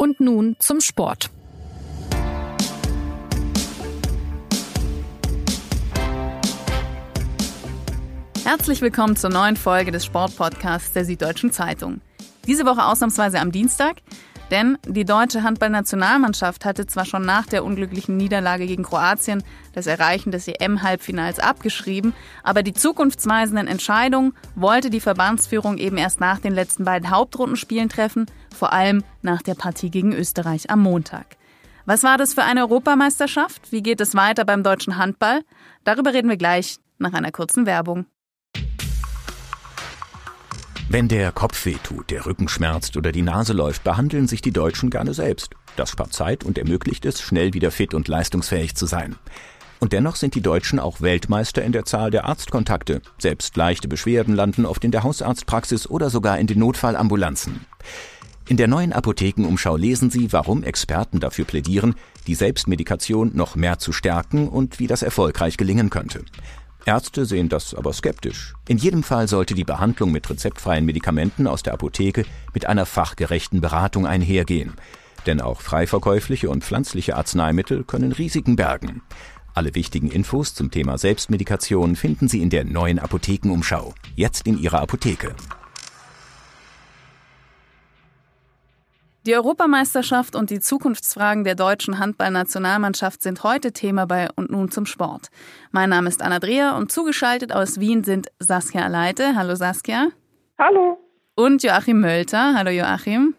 Und nun zum Sport. Herzlich willkommen zur neuen Folge des Sportpodcasts der Süddeutschen Zeitung. Diese Woche ausnahmsweise am Dienstag, denn die deutsche Handballnationalmannschaft hatte zwar schon nach der unglücklichen Niederlage gegen Kroatien das Erreichen des EM-Halbfinals abgeschrieben, aber die zukunftsweisenden Entscheidungen wollte die Verbandsführung eben erst nach den letzten beiden Hauptrundenspielen treffen, vor allem nach der Partie gegen Österreich am Montag. Was war das für eine Europameisterschaft? Wie geht es weiter beim deutschen Handball? Darüber reden wir gleich nach einer kurzen Werbung. Wenn der Kopf weh tut, der Rücken schmerzt oder die Nase läuft, behandeln sich die Deutschen gerne selbst. Das spart Zeit und ermöglicht es, schnell wieder fit und leistungsfähig zu sein. Und dennoch sind die Deutschen auch Weltmeister in der Zahl der Arztkontakte. Selbst leichte Beschwerden landen oft in der Hausarztpraxis oder sogar in den Notfallambulanzen. In der neuen Apothekenumschau lesen Sie, warum Experten dafür plädieren, die Selbstmedikation noch mehr zu stärken und wie das erfolgreich gelingen könnte. Ärzte sehen das aber skeptisch. In jedem Fall sollte die Behandlung mit rezeptfreien Medikamenten aus der Apotheke mit einer fachgerechten Beratung einhergehen. Denn auch freiverkäufliche und pflanzliche Arzneimittel können Risiken bergen. Alle wichtigen Infos zum Thema Selbstmedikation finden Sie in der neuen Apothekenumschau. Jetzt in Ihrer Apotheke. Die Europameisterschaft und die Zukunftsfragen der deutschen Handballnationalmannschaft sind heute Thema bei Und nun zum Sport. Mein Name ist Anna Dreher und zugeschaltet aus Wien sind Saskia Leite. Hallo Saskia. Hallo. Und Joachim Mölter. Hallo Joachim.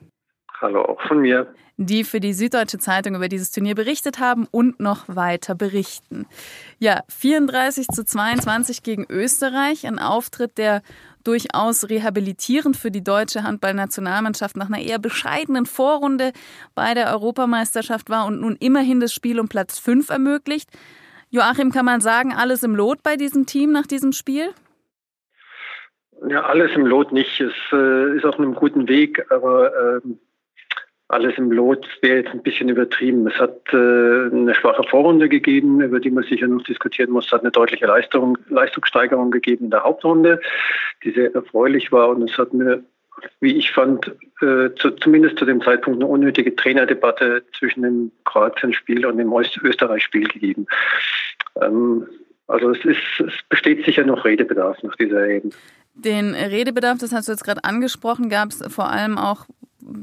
Hallo auch von mir. Die für die Süddeutsche Zeitung über dieses Turnier berichtet haben und noch weiter berichten. Ja, 34 zu 22 gegen Österreich. Ein Auftritt, der durchaus rehabilitierend für die deutsche Handballnationalmannschaft nach einer eher bescheidenen Vorrunde bei der Europameisterschaft war und nun immerhin das Spiel um Platz 5 ermöglicht. Joachim, kann man sagen, alles im Lot bei diesem Team nach diesem Spiel? Ja, alles im Lot nicht. Es äh, ist auf einem guten Weg, aber äh, alles im Lot wäre jetzt ein bisschen übertrieben. Es hat äh, eine schwache Vorrunde gegeben, über die man sicher noch diskutieren muss. Es hat eine deutliche Leistung, Leistungssteigerung gegeben in der Hauptrunde, die sehr erfreulich war. Und es hat eine, wie ich fand, äh, zu, zumindest zu dem Zeitpunkt eine unnötige Trainerdebatte zwischen dem Kroatien-Spiel und dem Österreich-Spiel gegeben. Ähm, also es, ist, es besteht sicher noch Redebedarf nach dieser Ebene. Den Redebedarf, das hast du jetzt gerade angesprochen, gab es vor allem auch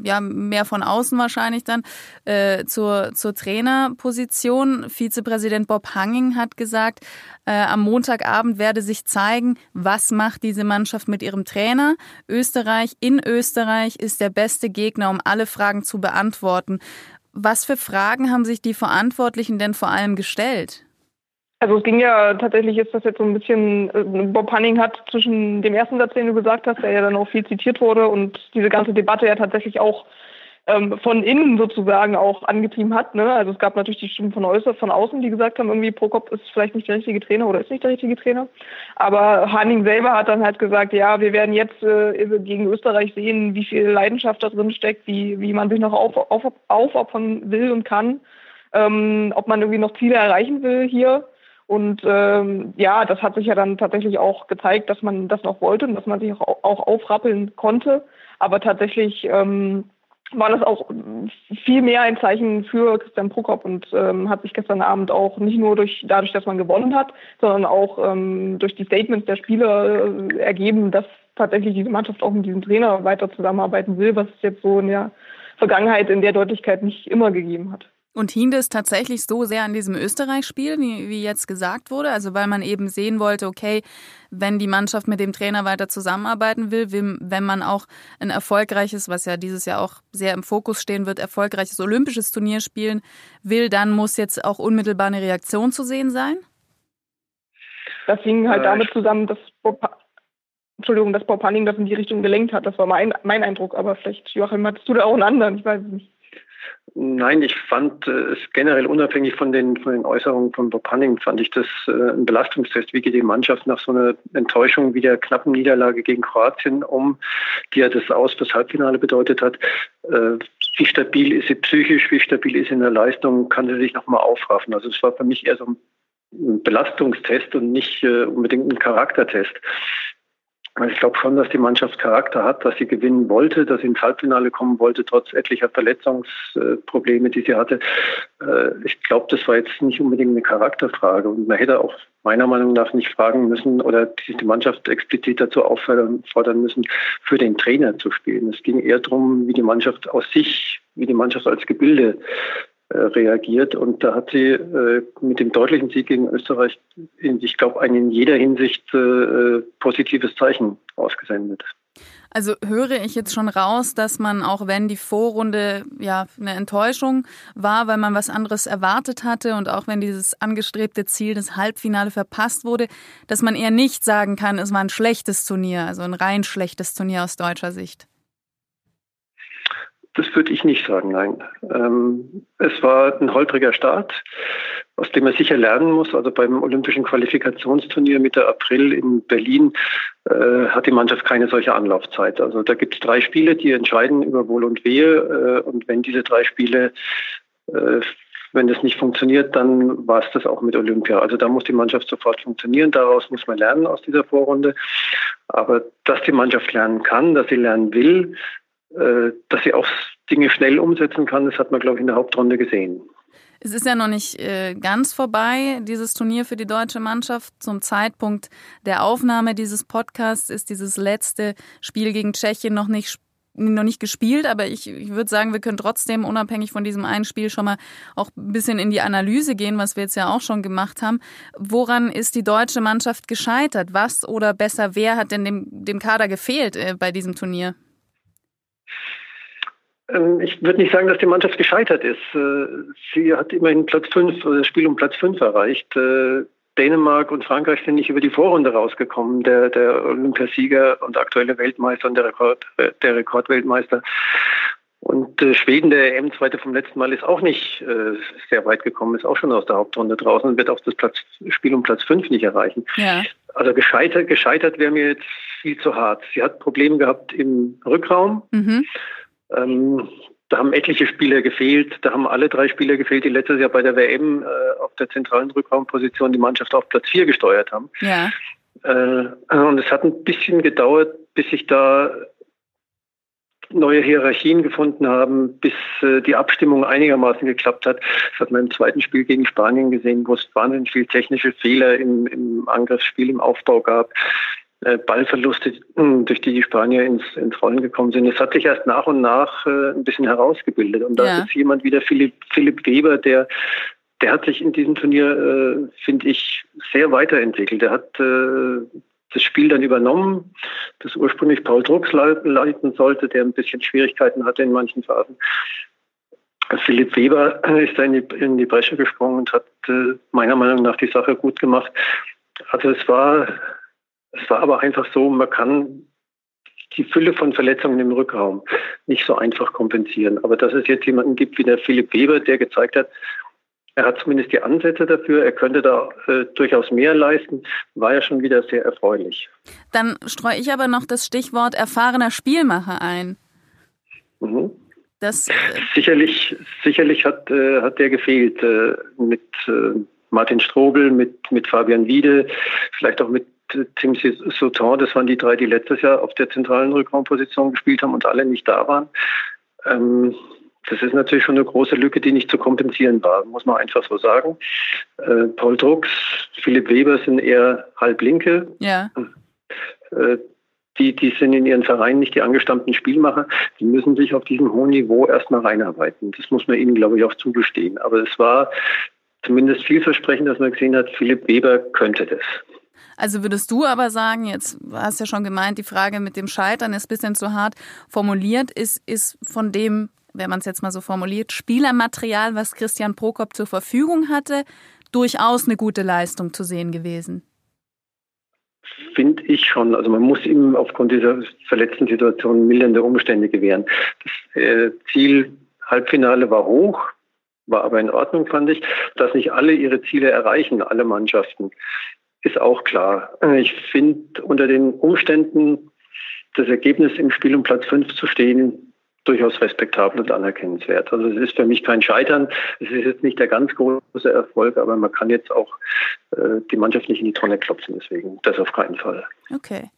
ja mehr von außen wahrscheinlich dann äh, zur, zur Trainerposition. Vizepräsident Bob Hanging hat gesagt, äh, am Montagabend werde sich zeigen, was macht diese Mannschaft mit ihrem Trainer. Österreich in Österreich ist der beste Gegner, um alle Fragen zu beantworten. Was für Fragen haben sich die Verantwortlichen denn vor allem gestellt? Also es ging ja tatsächlich, ist das jetzt so ein bisschen, äh, Bob Hanning hat zwischen dem ersten Satz, den du gesagt hast, der ja dann auch viel zitiert wurde und diese ganze Debatte ja tatsächlich auch ähm, von innen sozusagen auch angetrieben hat. Ne? Also es gab natürlich die Stimmen von, äußer, von außen, die gesagt haben, irgendwie Prokop ist vielleicht nicht der richtige Trainer oder ist nicht der richtige Trainer. Aber Hanning selber hat dann halt gesagt, ja, wir werden jetzt äh, gegen Österreich sehen, wie viel Leidenschaft da drin steckt, wie, wie man sich noch auf, auf, aufopfern will und kann, ähm, ob man irgendwie noch Ziele erreichen will hier. Und ähm, ja, das hat sich ja dann tatsächlich auch gezeigt, dass man das noch wollte und dass man sich auch, auch aufrappeln konnte. Aber tatsächlich ähm, war das auch viel mehr ein Zeichen für Christian Prokop und ähm, hat sich gestern Abend auch nicht nur durch dadurch, dass man gewonnen hat, sondern auch ähm, durch die Statements der Spieler äh, ergeben, dass tatsächlich diese Mannschaft auch mit diesem Trainer weiter zusammenarbeiten will, was es jetzt so in der Vergangenheit in der Deutlichkeit nicht immer gegeben hat. Und hing das tatsächlich so sehr an diesem Österreich-Spiel, wie, wie jetzt gesagt wurde? Also weil man eben sehen wollte, okay, wenn die Mannschaft mit dem Trainer weiter zusammenarbeiten will, wenn man auch ein erfolgreiches, was ja dieses Jahr auch sehr im Fokus stehen wird, erfolgreiches olympisches Turnier spielen will, dann muss jetzt auch unmittelbar eine Reaktion zu sehen sein? Das hing halt äh, damit zusammen, dass Bob, Entschuldigung, dass Bob Hanning das in die Richtung gelenkt hat. Das war mein, mein Eindruck, aber vielleicht, Joachim, hattest du da auch einen anderen? Ich weiß es nicht. Nein, ich fand äh, es generell unabhängig von den, von den Äußerungen von Bob Hanning, fand ich das äh, ein Belastungstest. Wie geht die Mannschaft nach so einer Enttäuschung wie der knappen Niederlage gegen Kroatien um, die ja das Aus fürs Halbfinale bedeutet hat? Äh, wie stabil ist sie psychisch, wie stabil ist sie in der Leistung, kann sie sich nochmal aufraffen? Also es war für mich eher so ein Belastungstest und nicht unbedingt ein Charaktertest. Also ich glaube schon, dass die Mannschaft Charakter hat, dass sie gewinnen wollte, dass sie ins Halbfinale kommen wollte, trotz etlicher Verletzungsprobleme, die sie hatte. Äh, ich glaube, das war jetzt nicht unbedingt eine Charakterfrage. Und man hätte auch meiner Meinung nach nicht fragen müssen oder die Mannschaft explizit dazu auffordern müssen, für den Trainer zu spielen. Es ging eher darum, wie die Mannschaft aus sich, wie die Mannschaft als Gebilde reagiert. Und da hat sie äh, mit dem deutlichen Sieg gegen Österreich, in, ich glaube, ein in jeder Hinsicht äh, positives Zeichen ausgesendet. Also höre ich jetzt schon raus, dass man auch wenn die Vorrunde ja eine Enttäuschung war, weil man was anderes erwartet hatte und auch wenn dieses angestrebte Ziel des Halbfinale verpasst wurde, dass man eher nicht sagen kann, es war ein schlechtes Turnier, also ein rein schlechtes Turnier aus deutscher Sicht. Das würde ich nicht sagen, nein. Ähm, es war ein holpriger Start, aus dem er sicher lernen muss. Also beim Olympischen Qualifikationsturnier Mitte April in Berlin äh, hat die Mannschaft keine solche Anlaufzeit. Also da gibt es drei Spiele, die entscheiden über Wohl und Wehe. Äh, und wenn diese drei Spiele äh, wenn das nicht funktioniert, dann war es das auch mit Olympia. Also da muss die Mannschaft sofort funktionieren. Daraus muss man lernen aus dieser Vorrunde. Aber dass die Mannschaft lernen kann, dass sie lernen will, dass sie auch Dinge schnell umsetzen kann, das hat man, glaube ich, in der Hauptrunde gesehen. Es ist ja noch nicht äh, ganz vorbei, dieses Turnier für die deutsche Mannschaft. Zum Zeitpunkt der Aufnahme dieses Podcasts ist dieses letzte Spiel gegen Tschechien noch nicht noch nicht gespielt, aber ich, ich würde sagen, wir können trotzdem unabhängig von diesem einen Spiel schon mal auch ein bisschen in die Analyse gehen, was wir jetzt ja auch schon gemacht haben. Woran ist die deutsche Mannschaft gescheitert? Was oder besser, wer hat denn dem, dem Kader gefehlt äh, bei diesem Turnier? Ähm, ich würde nicht sagen, dass die Mannschaft gescheitert ist. Äh, sie hat immerhin Platz 5, das äh, Spiel um Platz 5 erreicht. Äh, Dänemark und Frankreich sind nicht über die Vorrunde rausgekommen. Der, der Olympiasieger und aktuelle Weltmeister und der, Rekord, der Rekordweltmeister. Und Schweden, der EM-Zweite vom letzten Mal, ist auch nicht sehr weit gekommen, ist auch schon aus der Hauptrunde draußen und wird auch das Platz, Spiel um Platz 5 nicht erreichen. Ja. Also gescheitert, gescheitert wäre mir jetzt viel zu hart. Sie hat Probleme gehabt im Rückraum. Mhm. Ähm, da haben etliche Spieler gefehlt. Da haben alle drei Spieler gefehlt, die letztes Jahr bei der WM äh, auf der zentralen Rückraumposition die Mannschaft auf Platz 4 gesteuert haben. Ja. Äh, und es hat ein bisschen gedauert, bis sich da neue Hierarchien gefunden haben, bis äh, die Abstimmung einigermaßen geklappt hat. Das hat man im zweiten Spiel gegen Spanien gesehen, wo es wahnsinnig viel technische Fehler im, im Angriffsspiel, im Aufbau gab. Äh, Ballverluste, hm, durch die die Spanier ins, ins Rollen gekommen sind. Es hat sich erst nach und nach äh, ein bisschen herausgebildet. Und da ja. ist jemand wie der Philipp, Philipp Weber, der, der hat sich in diesem Turnier, äh, finde ich, sehr weiterentwickelt. Der hat äh, das Spiel dann übernommen, das ursprünglich Paul Drucks leiten sollte, der ein bisschen Schwierigkeiten hatte in manchen Phasen. Philipp Weber ist da in die, in die Bresche gesprungen und hat meiner Meinung nach die Sache gut gemacht. Also es war es war aber einfach so, man kann die Fülle von Verletzungen im Rückraum nicht so einfach kompensieren. Aber dass es jetzt jemanden gibt wie der Philipp Weber, der gezeigt hat, er hat zumindest die Ansätze dafür, er könnte da äh, durchaus mehr leisten, war ja schon wieder sehr erfreulich. Dann streue ich aber noch das Stichwort erfahrener Spielmacher ein. Mhm. Das, äh sicherlich, sicherlich hat, äh, hat der gefehlt äh, mit äh, Martin Strobel, mit, mit Fabian Wiede, vielleicht auch mit Tim Sauton, das waren die drei, die letztes Jahr auf der zentralen Rückraumposition gespielt haben und alle nicht da waren. Ähm, das ist natürlich schon eine große Lücke, die nicht zu kompensieren war, muss man einfach so sagen. Äh, Paul Drucks, Philipp Weber sind eher halblinke. Ja. Äh, die, die sind in ihren Vereinen nicht die angestammten Spielmacher. Die müssen sich auf diesem hohen Niveau erstmal reinarbeiten. Das muss man ihnen, glaube ich, auch zugestehen. Aber es war zumindest vielversprechend, dass man gesehen hat, Philipp Weber könnte das. Also würdest du aber sagen, jetzt hast du ja schon gemeint, die Frage mit dem Scheitern ist ein bisschen zu hart formuliert, ist, ist von dem, wenn man es jetzt mal so formuliert, Spielermaterial, was Christian Prokop zur Verfügung hatte, durchaus eine gute Leistung zu sehen gewesen? Finde ich schon. Also man muss ihm aufgrund dieser verletzten Situation mildernde Umstände gewähren. Das äh, Ziel Halbfinale war hoch, war aber in Ordnung, fand ich, dass nicht alle ihre Ziele erreichen, alle Mannschaften ist auch klar. Ich finde unter den Umständen das Ergebnis im Spiel um Platz 5 zu stehen durchaus respektabel und anerkennenswert. Also es ist für mich kein Scheitern. Es ist jetzt nicht der ganz große Erfolg, aber man kann jetzt auch äh, die Mannschaft nicht in die Tonne klopfen. Deswegen das auf keinen Fall. Okay.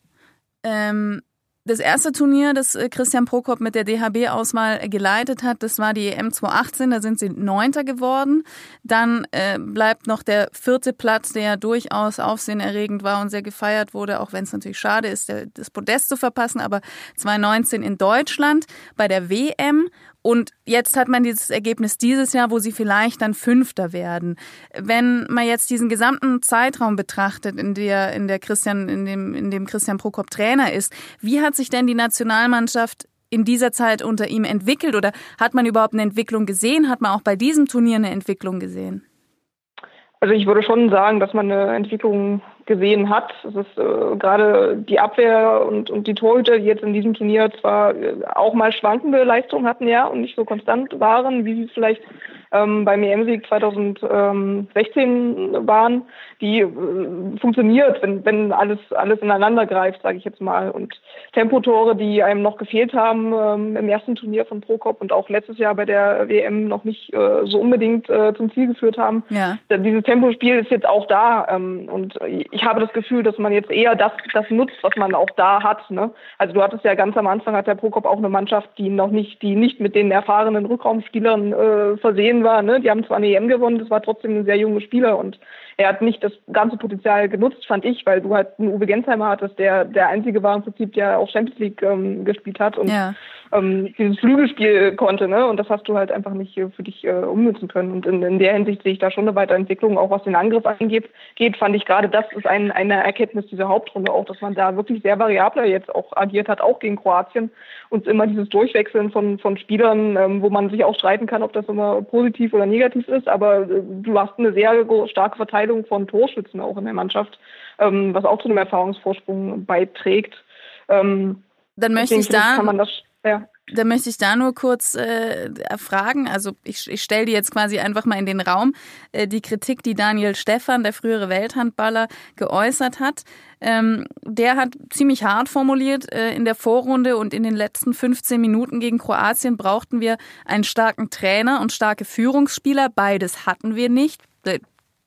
Ähm, das erste Turnier, das äh, Christian Prokop mit der DHB-Auswahl geleitet hat, das war die EM 2018, da sind sie Neunter geworden. Dann äh, bleibt noch der vierte Platz, der durchaus aufsehenerregend war und sehr gefeiert wurde, auch wenn es natürlich schade ist, das Podest zu verpassen, aber 2019 in Deutschland bei der WM und jetzt hat man dieses Ergebnis dieses Jahr, wo sie vielleicht dann Fünfter werden. Wenn man jetzt diesen gesamten Zeitraum betrachtet, in der, in der Christian, in dem, in dem Christian Prokop Trainer ist, wie hat sich denn die Nationalmannschaft in dieser Zeit unter ihm entwickelt oder hat man überhaupt eine Entwicklung gesehen? Hat man auch bei diesem Turnier eine Entwicklung gesehen? Also ich würde schon sagen, dass man eine Entwicklung gesehen hat. Es ist äh, gerade die Abwehr und, und die Torhüter, die jetzt in diesem Turnier zwar äh, auch mal schwankende Leistungen hatten, ja, und nicht so konstant waren, wie sie vielleicht ähm, beim EM-Sieg 2016 waren, die äh, funktioniert, wenn, wenn alles, alles ineinander greift, sage ich jetzt mal. Und Tempotore, die einem noch gefehlt haben ähm, im ersten Turnier von Prokop und auch letztes Jahr bei der WM noch nicht äh, so unbedingt äh, zum Ziel geführt haben. Ja. Dieses Tempospiel ist jetzt auch da. Ähm, und ich habe das Gefühl, dass man jetzt eher das, das nutzt, was man auch da hat. Ne? Also du hattest ja ganz am Anfang hat der Prokop auch eine Mannschaft, die noch nicht, die nicht mit den erfahrenen Rückraumspielern äh, versehen war. Ne? Die haben zwar eine EM gewonnen, das war trotzdem ein sehr junger Spieler und er hat nicht das ganze Potenzial genutzt, fand ich, weil du halt einen Uwe Gensheimer hattest, der der einzige war im Prinzip, der auch Champions League ähm, gespielt hat und ja. ähm, dieses Flügelspiel konnte, ne? Und das hast du halt einfach nicht für dich äh, umnutzen können. Und in, in der Hinsicht sehe ich da schon eine Weiterentwicklung, auch was den Angriff angeht, geht, fand ich gerade das ist ein, eine Erkenntnis dieser Hauptrunde auch, dass man da wirklich sehr variabler jetzt auch agiert hat, auch gegen Kroatien und immer dieses Durchwechseln von, von Spielern, ähm, wo man sich auch streiten kann, ob das immer positiv oder negativ ist, aber äh, du hast eine sehr starke Verteilung Verteilung von Torschützen auch in der Mannschaft, ähm, was auch zu einem Erfahrungsvorsprung beiträgt. Ähm, Dann möchte ich da. Das, ja. Da möchte ich da nur kurz äh, fragen. Also ich, ich stelle die jetzt quasi einfach mal in den Raum. Äh, die Kritik, die Daniel Stephan, der frühere Welthandballer, geäußert hat, ähm, der hat ziemlich hart formuliert, äh, in der Vorrunde und in den letzten 15 Minuten gegen Kroatien brauchten wir einen starken Trainer und starke Führungsspieler. Beides hatten wir nicht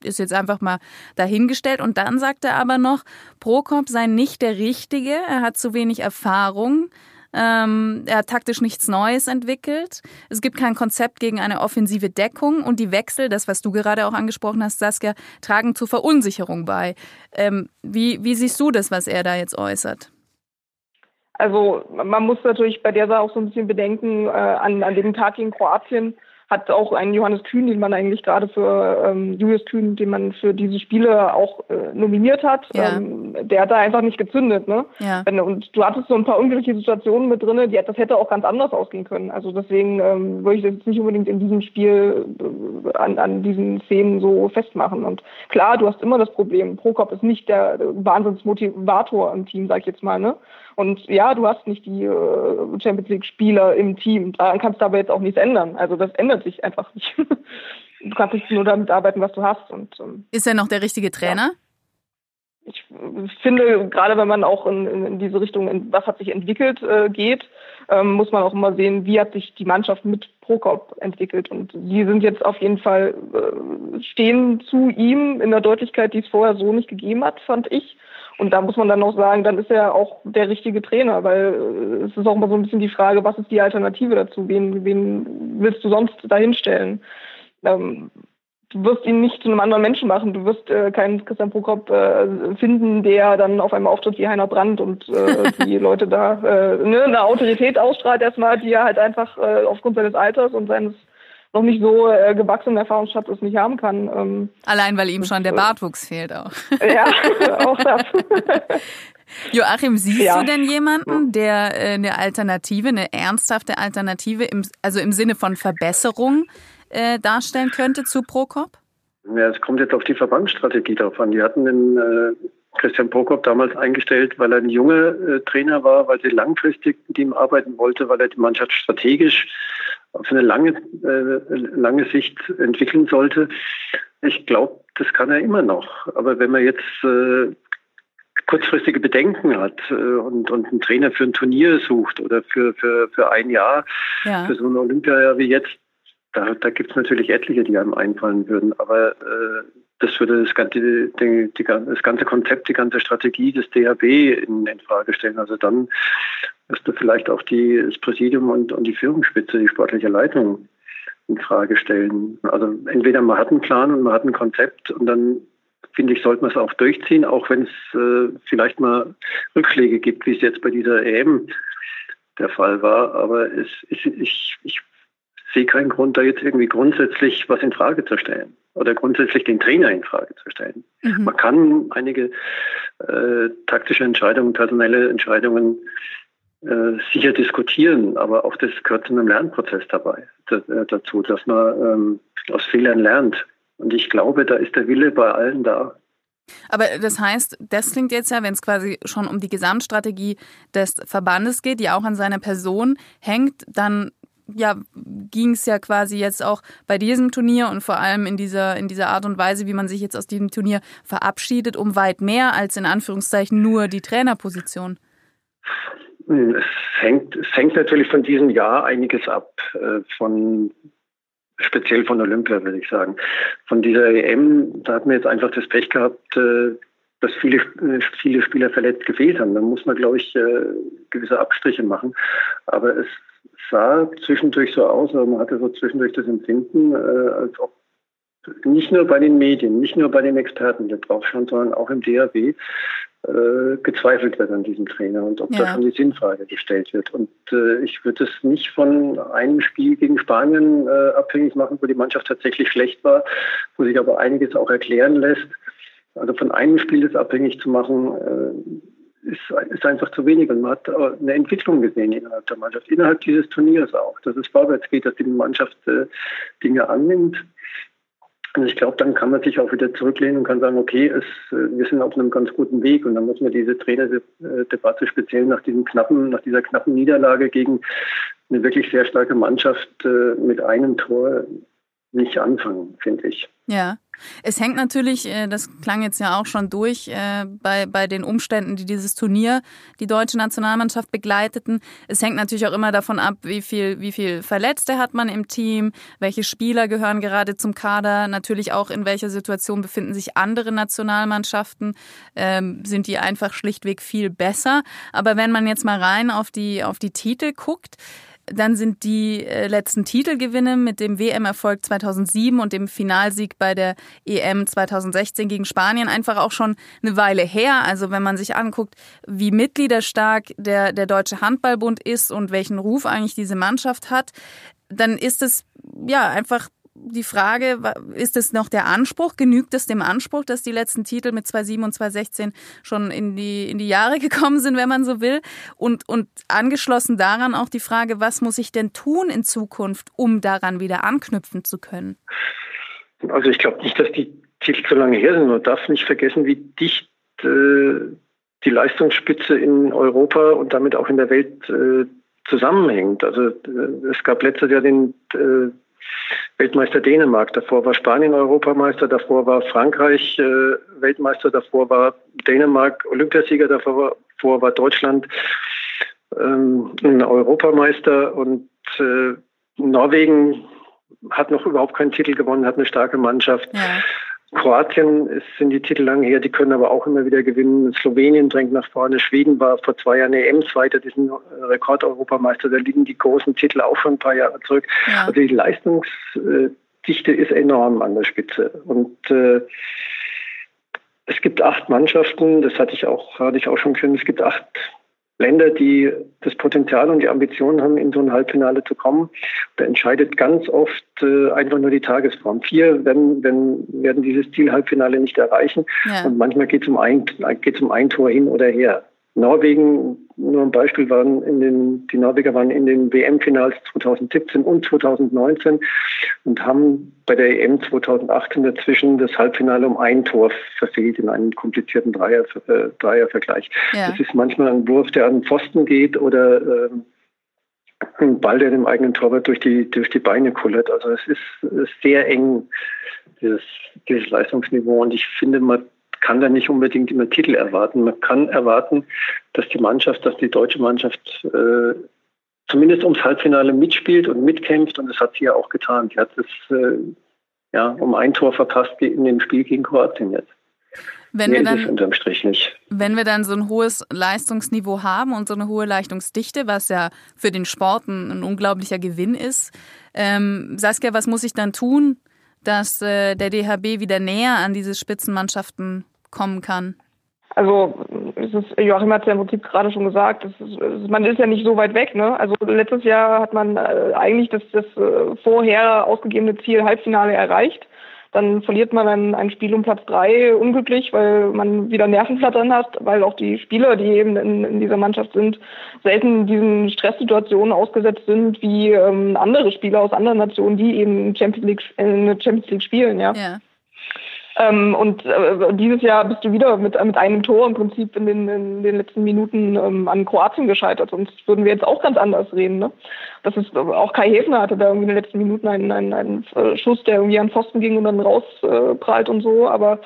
ist jetzt einfach mal dahingestellt. Und dann sagt er aber noch, Prokop sei nicht der Richtige, er hat zu wenig Erfahrung. Ähm, er hat taktisch nichts Neues entwickelt. Es gibt kein Konzept gegen eine offensive Deckung und die Wechsel, das was du gerade auch angesprochen hast, Saskia, tragen zur Verunsicherung bei. Ähm, wie, wie siehst du das, was er da jetzt äußert? Also man muss natürlich bei der Sache auch so ein bisschen bedenken, äh, an, an dem Tag gegen Kroatien hat auch einen Johannes Kühn, den man eigentlich gerade für ähm, Julius Kühn, den man für diese Spiele auch äh, nominiert hat, ja. ähm, der hat da einfach nicht gezündet, ne? Ja. Und du hattest so ein paar unglückliche Situationen mit drin, die das hätte auch ganz anders ausgehen können. Also deswegen ähm, würde ich das jetzt nicht unbedingt in diesem Spiel äh, an, an diesen Szenen so festmachen. Und klar, du hast immer das Problem, Prokop ist nicht der Wahnsinnsmotivator im Team, sag ich jetzt mal, ne? Und ja, du hast nicht die äh, Champions League-Spieler im Team. Daran kannst du aber jetzt auch nichts ändern. Also das ändert sich einfach nicht. du kannst nicht nur damit arbeiten, was du hast. Und, ähm, Ist er noch der richtige Trainer? Ja. Ich finde, gerade wenn man auch in, in diese Richtung, in, was hat sich entwickelt, äh, geht, ähm, muss man auch immer sehen, wie hat sich die Mannschaft mit Prokop entwickelt. Und die sind jetzt auf jeden Fall, äh, stehen zu ihm in der Deutlichkeit, die es vorher so nicht gegeben hat, fand ich. Und da muss man dann noch sagen, dann ist er auch der richtige Trainer, weil äh, es ist auch immer so ein bisschen die Frage, was ist die Alternative dazu? Wen, wen willst du sonst dahinstellen? Ähm, du wirst ihn nicht zu einem anderen Menschen machen. Du wirst äh, keinen Christian Prokop äh, finden, der dann auf einmal auftritt wie Heiner Brandt und äh, die Leute da äh, ne, eine Autorität ausstrahlt erstmal, die er halt einfach äh, aufgrund seines Alters und seines noch nicht so äh, gewachsenen Erfahrungsschatz es nicht haben kann. Ähm, Allein weil ihm schon der äh, Bartwuchs fehlt auch. Ja, auch das. Joachim, siehst ja. du denn jemanden, der äh, eine Alternative, eine ernsthafte Alternative, im, also im Sinne von Verbesserung äh, darstellen könnte zu Prokop? Ja, es kommt jetzt auf die Verbandsstrategie drauf an. Die hatten den äh, Christian Prokop damals eingestellt, weil er ein junger äh, Trainer war, weil sie langfristig mit ihm arbeiten wollte, weil er die Mannschaft strategisch auf eine lange, äh, lange Sicht entwickeln sollte. Ich glaube, das kann er immer noch. Aber wenn man jetzt äh, kurzfristige Bedenken hat äh, und, und einen Trainer für ein Turnier sucht oder für, für, für ein Jahr, ja. für so ein Olympiajahr wie jetzt, da, da gibt es natürlich etliche, die einem einfallen würden. Aber äh, das würde das ganze, die, die, das ganze Konzept, die ganze Strategie des DHB in, in Frage stellen. Also dann müsste vielleicht auch die, das Präsidium und, und die Führungsspitze, die sportliche Leitung in Frage stellen. Also entweder man hat einen Plan und man hat ein Konzept und dann finde ich, sollte man es auch durchziehen, auch wenn es äh, vielleicht mal Rückschläge gibt, wie es jetzt bei dieser EM der Fall war. Aber es, es, ich, ich sehe keinen Grund, da jetzt irgendwie grundsätzlich was in Frage zu stellen oder grundsätzlich den Trainer in Frage zu stellen. Mhm. Man kann einige äh, taktische Entscheidungen, personelle Entscheidungen äh, sicher diskutieren, aber auch das gehört zu einem Lernprozess dabei äh, dazu, dass man ähm, aus Fehlern lernt. Und ich glaube, da ist der Wille bei allen da. Aber das heißt, das klingt jetzt ja, wenn es quasi schon um die Gesamtstrategie des Verbandes geht, die auch an seiner Person hängt, dann ja, ging es ja quasi jetzt auch bei diesem Turnier und vor allem in dieser, in dieser Art und Weise, wie man sich jetzt aus diesem Turnier verabschiedet, um weit mehr als in Anführungszeichen nur die Trainerposition. Es hängt, es hängt natürlich von diesem Jahr einiges ab, äh, von speziell von Olympia, würde ich sagen. Von dieser EM, da hat man jetzt einfach das Pech gehabt, äh, dass viele, äh, viele Spieler verletzt gefehlt haben. Da muss man, glaube ich, gewisse Abstriche machen. Aber es sah zwischendurch so aus, aber man hatte so zwischendurch das Empfinden, als ob nicht nur bei den Medien, nicht nur bei den Experten da drauf schon, sondern auch im DAW äh, gezweifelt wird an diesem Trainer und ob ja. da schon die Sinnfrage gestellt wird. Und äh, ich würde es nicht von einem Spiel gegen Spanien äh, abhängig machen, wo die Mannschaft tatsächlich schlecht war, wo sich aber einiges auch erklären lässt. Also von einem Spiel das abhängig zu machen, äh, ist, ist einfach zu wenig. Und man hat eine Entwicklung gesehen innerhalb der Mannschaft, innerhalb dieses Turniers auch, dass es vorwärts geht, dass die Mannschaft äh, Dinge annimmt und ich glaube, dann kann man sich auch wieder zurücklehnen und kann sagen, okay, es, äh, wir sind auf einem ganz guten Weg. Und dann muss man diese Trainerdebatte speziell nach diesem knappen, nach dieser knappen Niederlage gegen eine wirklich sehr starke Mannschaft äh, mit einem Tor nicht anfangen, finde ich. Ja, es hängt natürlich, äh, das klang jetzt ja auch schon durch, äh, bei, bei den Umständen, die dieses Turnier die deutsche Nationalmannschaft begleiteten. Es hängt natürlich auch immer davon ab, wie viel, wie viel Verletzte hat man im Team, welche Spieler gehören gerade zum Kader, natürlich auch in welcher Situation befinden sich andere Nationalmannschaften, ähm, sind die einfach schlichtweg viel besser. Aber wenn man jetzt mal rein auf die, auf die Titel guckt, dann sind die äh, letzten Titelgewinne mit dem WM-Erfolg 2007 und dem Finalsieg bei der EM 2016 gegen Spanien einfach auch schon eine Weile her. Also wenn man sich anguckt, wie mitgliederstark der, der Deutsche Handballbund ist und welchen Ruf eigentlich diese Mannschaft hat, dann ist es ja einfach die Frage, ist es noch der Anspruch? Genügt es dem Anspruch, dass die letzten Titel mit 2007 und 2016 schon in die, in die Jahre gekommen sind, wenn man so will? Und, und angeschlossen daran auch die Frage, was muss ich denn tun in Zukunft, um daran wieder anknüpfen zu können? Also ich glaube nicht, dass die Titel so lange her sind. Man darf nicht vergessen, wie dicht äh, die Leistungsspitze in Europa und damit auch in der Welt äh, zusammenhängt. Also äh, es gab letztes Jahr den äh, Weltmeister Dänemark, davor war Spanien Europameister, davor war Frankreich äh, Weltmeister, davor war Dänemark Olympiasieger, davor war, war Deutschland ähm, Europameister und äh, Norwegen hat noch überhaupt keinen Titel gewonnen, hat eine starke Mannschaft. Ja. Kroatien ist, sind die Titel lange her, die können aber auch immer wieder gewinnen. Slowenien drängt nach vorne. Schweden war vor zwei Jahren EM-Zweiter, die sind Rekordeuropameister. Da liegen die großen Titel auch schon ein paar Jahre zurück. Ja. Also die Leistungsdichte ist enorm an der Spitze. Und äh, es gibt acht Mannschaften, das hatte ich auch, hatte ich auch schon können. Es gibt acht Länder, die das Potenzial und die Ambitionen haben, in so ein Halbfinale zu kommen. Da entscheidet ganz oft äh, einfach nur die Tagesform. Vier werden, werden, werden dieses Ziel Halbfinale nicht erreichen. Ja. Und manchmal geht es um, ein, um ein Tor hin oder her. Norwegen, nur ein Beispiel, waren in den, die Norweger waren in den WM-Finals 2017 und 2019 und haben bei der EM 2018 dazwischen das Halbfinale um ein Tor verfehlt in einem komplizierten Dreier, äh, Dreiervergleich. Ja. Das ist manchmal ein Wurf, der an den Pfosten geht oder äh, ein Ball, der dem eigenen Torwart durch die, durch die Beine kullert. Also es ist, sehr eng, dieses, dieses Leistungsniveau. Und ich finde, man kann da nicht unbedingt immer Titel erwarten. Man kann erwarten, dass die Mannschaft, dass die deutsche Mannschaft äh, zumindest ums Halbfinale mitspielt und mitkämpft und das hat sie ja auch getan. Sie hat es äh, ja, um ein Tor verpasst in dem Spiel gegen Kroatien jetzt. Wenn wir, dann, wenn wir dann so ein hohes Leistungsniveau haben und so eine hohe Leistungsdichte, was ja für den Sport ein, ein unglaublicher Gewinn ist, ähm, Saskia, was muss ich dann tun, dass äh, der DHB wieder näher an diese Spitzenmannschaften kommen kann? Also es ist, Joachim hat es ja im Prinzip gerade schon gesagt, ist, man ist ja nicht so weit weg. Ne? Also letztes Jahr hat man äh, eigentlich das, das äh, vorher ausgegebene Ziel Halbfinale erreicht. Dann verliert man ein, ein Spiel um Platz drei unglücklich, weil man wieder Nervenflattern hat, weil auch die Spieler, die eben in, in dieser Mannschaft sind, selten diesen Stresssituationen ausgesetzt sind wie ähm, andere Spieler aus anderen Nationen, die eben Champions League, äh, Champions League spielen. Ja. ja. Ähm, und äh, dieses Jahr bist du wieder mit, mit einem Tor im Prinzip in den, in den letzten Minuten ähm, an Kroatien gescheitert. Sonst würden wir jetzt auch ganz anders reden. Ne? Das ist auch Kai Häfner hatte da irgendwie in den letzten Minuten einen, einen, einen äh, Schuss, der irgendwie an Pfosten ging und dann rausprallt äh, und so. Aber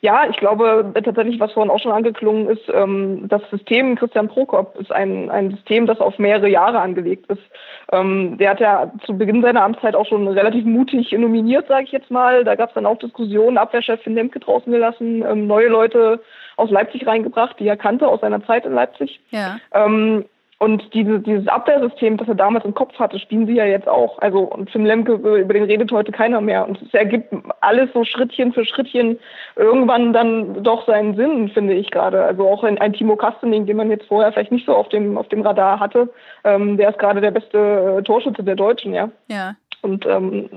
ja, ich glaube tatsächlich, was vorhin auch schon angeklungen ist, ähm, das System Christian Prokop ist ein, ein System, das auf mehrere Jahre angelegt ist. Ähm, der hat ja zu Beginn seiner Amtszeit auch schon relativ mutig nominiert, sage ich jetzt mal. Da gab es dann auch Diskussionen, Abwehrchefin Lemke draußen gelassen, ähm, neue Leute aus Leipzig reingebracht, die er kannte aus seiner Zeit in Leipzig. Ja. Ähm, und diese, dieses Abwehrsystem, das er damals im Kopf hatte, spielen sie ja jetzt auch. Also, und Tim Lemke, über den redet heute keiner mehr. Und es ergibt alles so Schrittchen für Schrittchen irgendwann dann doch seinen Sinn, finde ich gerade. Also auch ein, ein Timo Kastening, den man jetzt vorher vielleicht nicht so auf dem, auf dem Radar hatte, ähm, der ist gerade der beste äh, Torschütze der Deutschen, ja. Ja. Und ähm,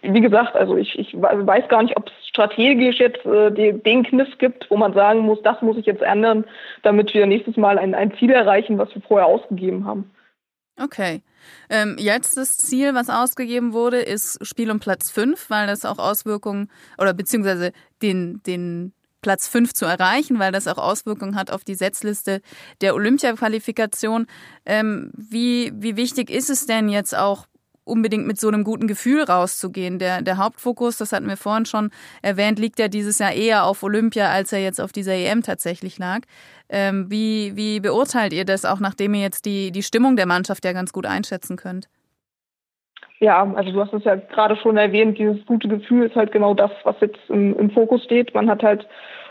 wie gesagt, also ich, ich weiß gar nicht, ob es strategisch jetzt äh, den, Kniff gibt, wo man sagen muss, das muss ich jetzt ändern, damit wir nächstes Mal ein, ein Ziel erreichen, was wir vorher ausgegeben haben. Okay. Ähm, jetzt das Ziel, was ausgegeben wurde, ist Spiel um Platz 5, weil das auch Auswirkungen oder beziehungsweise den, den Platz 5 zu erreichen, weil das auch Auswirkungen hat auf die Setzliste der Olympia-Qualifikation. Ähm, wie, wie wichtig ist es denn jetzt auch unbedingt mit so einem guten Gefühl rauszugehen. Der, der Hauptfokus, das hatten wir vorhin schon erwähnt, liegt ja dieses Jahr eher auf Olympia, als er jetzt auf dieser EM tatsächlich lag. Ähm, wie, wie beurteilt ihr das, auch nachdem ihr jetzt die, die Stimmung der Mannschaft ja ganz gut einschätzen könnt? Ja, also du hast es ja gerade schon erwähnt, dieses gute Gefühl ist halt genau das, was jetzt im, im Fokus steht. Man hat halt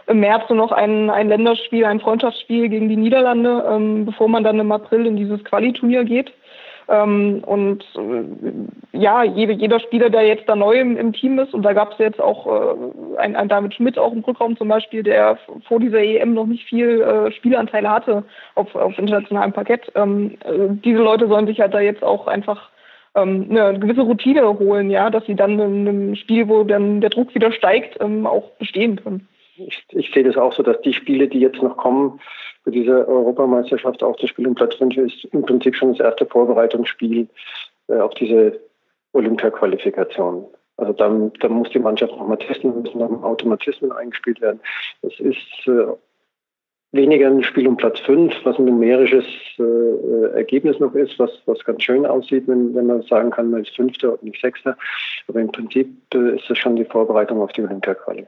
im März nur noch ein, ein Länderspiel, ein Freundschaftsspiel gegen die Niederlande, ähm, bevor man dann im April in dieses Quali-Turnier geht. Ähm, und äh, ja, jede, jeder Spieler, der jetzt da neu im, im Team ist, und da gab es jetzt auch äh, ein, ein David Schmidt auch im Rückraum zum Beispiel, der vor dieser EM noch nicht viel äh, Spielanteile hatte auf, auf internationalem Parkett. Ähm, äh, diese Leute sollen sich halt da jetzt auch einfach ähm, eine gewisse Routine holen, ja, dass sie dann in einem Spiel, wo dann der Druck wieder steigt, ähm, auch bestehen können. Ich, ich sehe das auch so, dass die Spiele, die jetzt noch kommen, für diese Europameisterschaft auch das Spiel um Platz 5 ist im Prinzip schon das erste Vorbereitungsspiel äh, auf diese Olympia-Qualifikation. Also dann, dann muss die Mannschaft nochmal testen, müssen dann Automatismen eingespielt werden. Es ist äh, weniger ein Spiel um Platz 5, was ein numerisches äh, Ergebnis noch ist, was, was ganz schön aussieht, wenn, wenn man sagen kann, man ist Fünfter und nicht Sechster. Aber im Prinzip äh, ist das schon die Vorbereitung auf die Olympia-Quali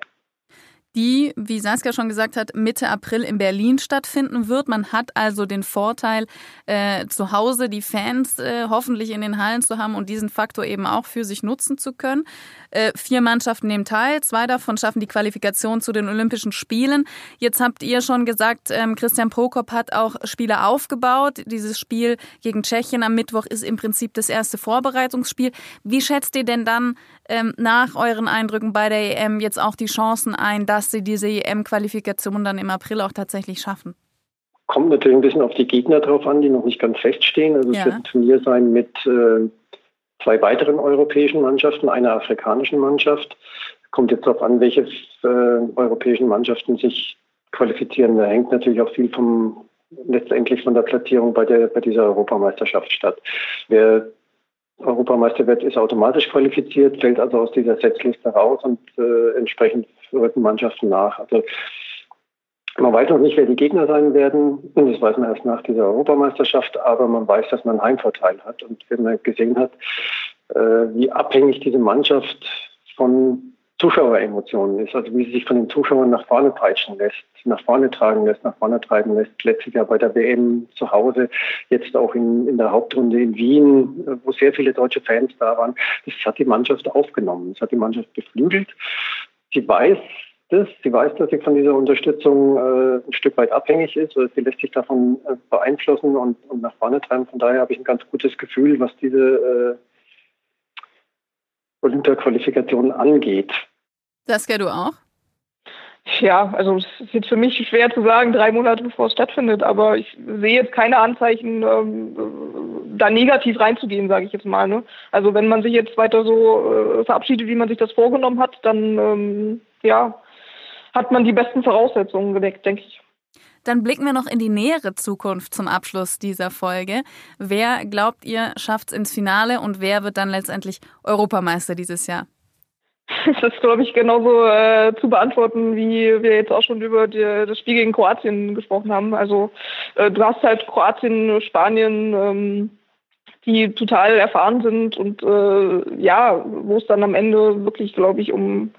die, wie Saskia schon gesagt hat, Mitte April in Berlin stattfinden wird. Man hat also den Vorteil, äh, zu Hause die Fans äh, hoffentlich in den Hallen zu haben und diesen Faktor eben auch für sich nutzen zu können. Äh, vier Mannschaften nehmen teil, zwei davon schaffen die Qualifikation zu den Olympischen Spielen. Jetzt habt ihr schon gesagt, ähm, Christian Prokop hat auch Spiele aufgebaut. Dieses Spiel gegen Tschechien am Mittwoch ist im Prinzip das erste Vorbereitungsspiel. Wie schätzt ihr denn dann ähm, nach euren Eindrücken bei der EM jetzt auch die Chancen ein, dass sie diese EM-Qualifikation dann im April auch tatsächlich schaffen? Kommt natürlich ein bisschen auf die Gegner drauf an, die noch nicht ganz feststehen. Also ja. es wird ein Turnier sein mit äh, zwei weiteren europäischen Mannschaften, einer afrikanischen Mannschaft. Kommt jetzt darauf an, welche äh, europäischen Mannschaften sich qualifizieren. Da hängt natürlich auch viel vom letztendlich von der Platzierung bei, der, bei dieser Europameisterschaft statt. Wer Europameister wird, ist automatisch qualifiziert, fällt also aus dieser Setzliste raus und äh, entsprechend rücken Mannschaften nach. Also man weiß noch nicht, wer die Gegner sein werden. Und das weiß man erst nach dieser Europameisterschaft. Aber man weiß, dass man einen Heimvorteil hat. Und wenn man gesehen hat, äh, wie abhängig diese Mannschaft von Zuschaueremotionen ist, also wie sie sich von den Zuschauern nach vorne peitschen lässt, nach vorne tragen lässt, nach vorne treiben lässt. Letztes Jahr bei der WM zu Hause, jetzt auch in, in der Hauptrunde in Wien, wo sehr viele deutsche Fans da waren. Das hat die Mannschaft aufgenommen. Das hat die Mannschaft beflügelt. Sie weiß das, sie weiß, dass sie von dieser Unterstützung äh, ein Stück weit abhängig ist. Oder sie lässt sich davon äh, beeinflussen und, und nach vorne treiben. Von daher habe ich ein ganz gutes Gefühl, was diese äh, Olympia-Qualifikation angeht. Saskia, du auch? Ja, also es ist jetzt für mich schwer zu sagen, drei Monate bevor es stattfindet, aber ich sehe jetzt keine Anzeichen, ähm, da negativ reinzugehen, sage ich jetzt mal. Ne? Also wenn man sich jetzt weiter so äh, verabschiedet, wie man sich das vorgenommen hat, dann ähm, ja, hat man die besten Voraussetzungen gedeckt, denke ich. Dann blicken wir noch in die nähere Zukunft zum Abschluss dieser Folge. Wer glaubt ihr schafft es ins Finale und wer wird dann letztendlich Europameister dieses Jahr? Das ist, glaube ich, genauso äh, zu beantworten, wie wir jetzt auch schon über die, das Spiel gegen Kroatien gesprochen haben. Also äh, du hast halt Kroatien, Spanien, ähm, die total erfahren sind und äh, ja, wo es dann am Ende wirklich, glaube ich, um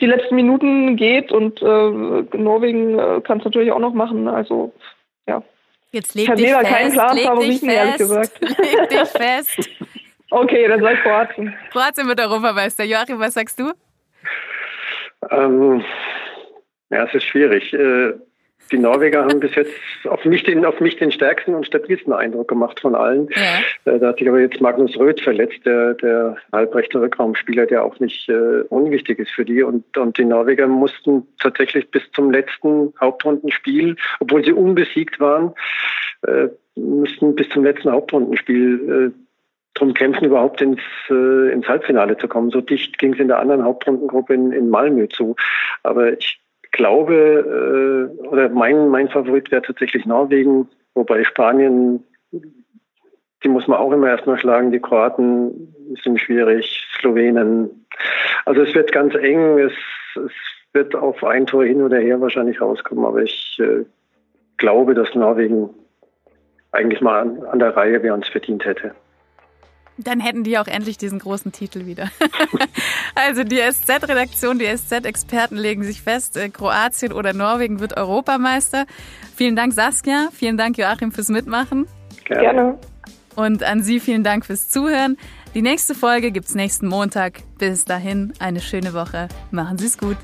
die letzten Minuten geht und äh, Norwegen äh, kann es natürlich auch noch machen. Also ja. Jetzt leg dich fest, keinen Plan Favoriten, ehrlich gesagt. Leg dich fest. okay, dann sag ich Kroatien. Kroatien wird Europameister. Joachim, was sagst du? Ähm, ja, es ist schwierig. Äh, die Norweger haben bis jetzt auf mich den, auf mich den stärksten und stabilsten Eindruck gemacht von allen. Ja. Äh, da hat sich aber jetzt Magnus Röth verletzt, der, der halbrechte Rückraumspieler, der auch nicht äh, unwichtig ist für die. Und, und die Norweger mussten tatsächlich bis zum letzten Hauptrundenspiel, obwohl sie unbesiegt waren, äh, mussten bis zum letzten Hauptrundenspiel äh, drum kämpfen, überhaupt ins, äh, ins Halbfinale zu kommen. So dicht ging es in der anderen Hauptrundengruppe in, in Malmö zu. Aber ich glaube, äh, oder mein, mein Favorit wäre tatsächlich Norwegen, wobei Spanien, die muss man auch immer erstmal schlagen, die Kroaten sind schwierig, Slowenen. Also es wird ganz eng, es, es wird auf ein Tor hin oder her wahrscheinlich rauskommen, aber ich äh, glaube, dass Norwegen eigentlich mal an, an der Reihe wäre uns verdient hätte. Dann hätten die auch endlich diesen großen Titel wieder. also die SZ-Redaktion, die SZ-Experten legen sich fest, äh, Kroatien oder Norwegen wird Europameister. Vielen Dank Saskia, vielen Dank Joachim fürs Mitmachen. Gerne. Und an Sie vielen Dank fürs Zuhören. Die nächste Folge gibt's nächsten Montag. Bis dahin eine schöne Woche. Machen Sie es gut.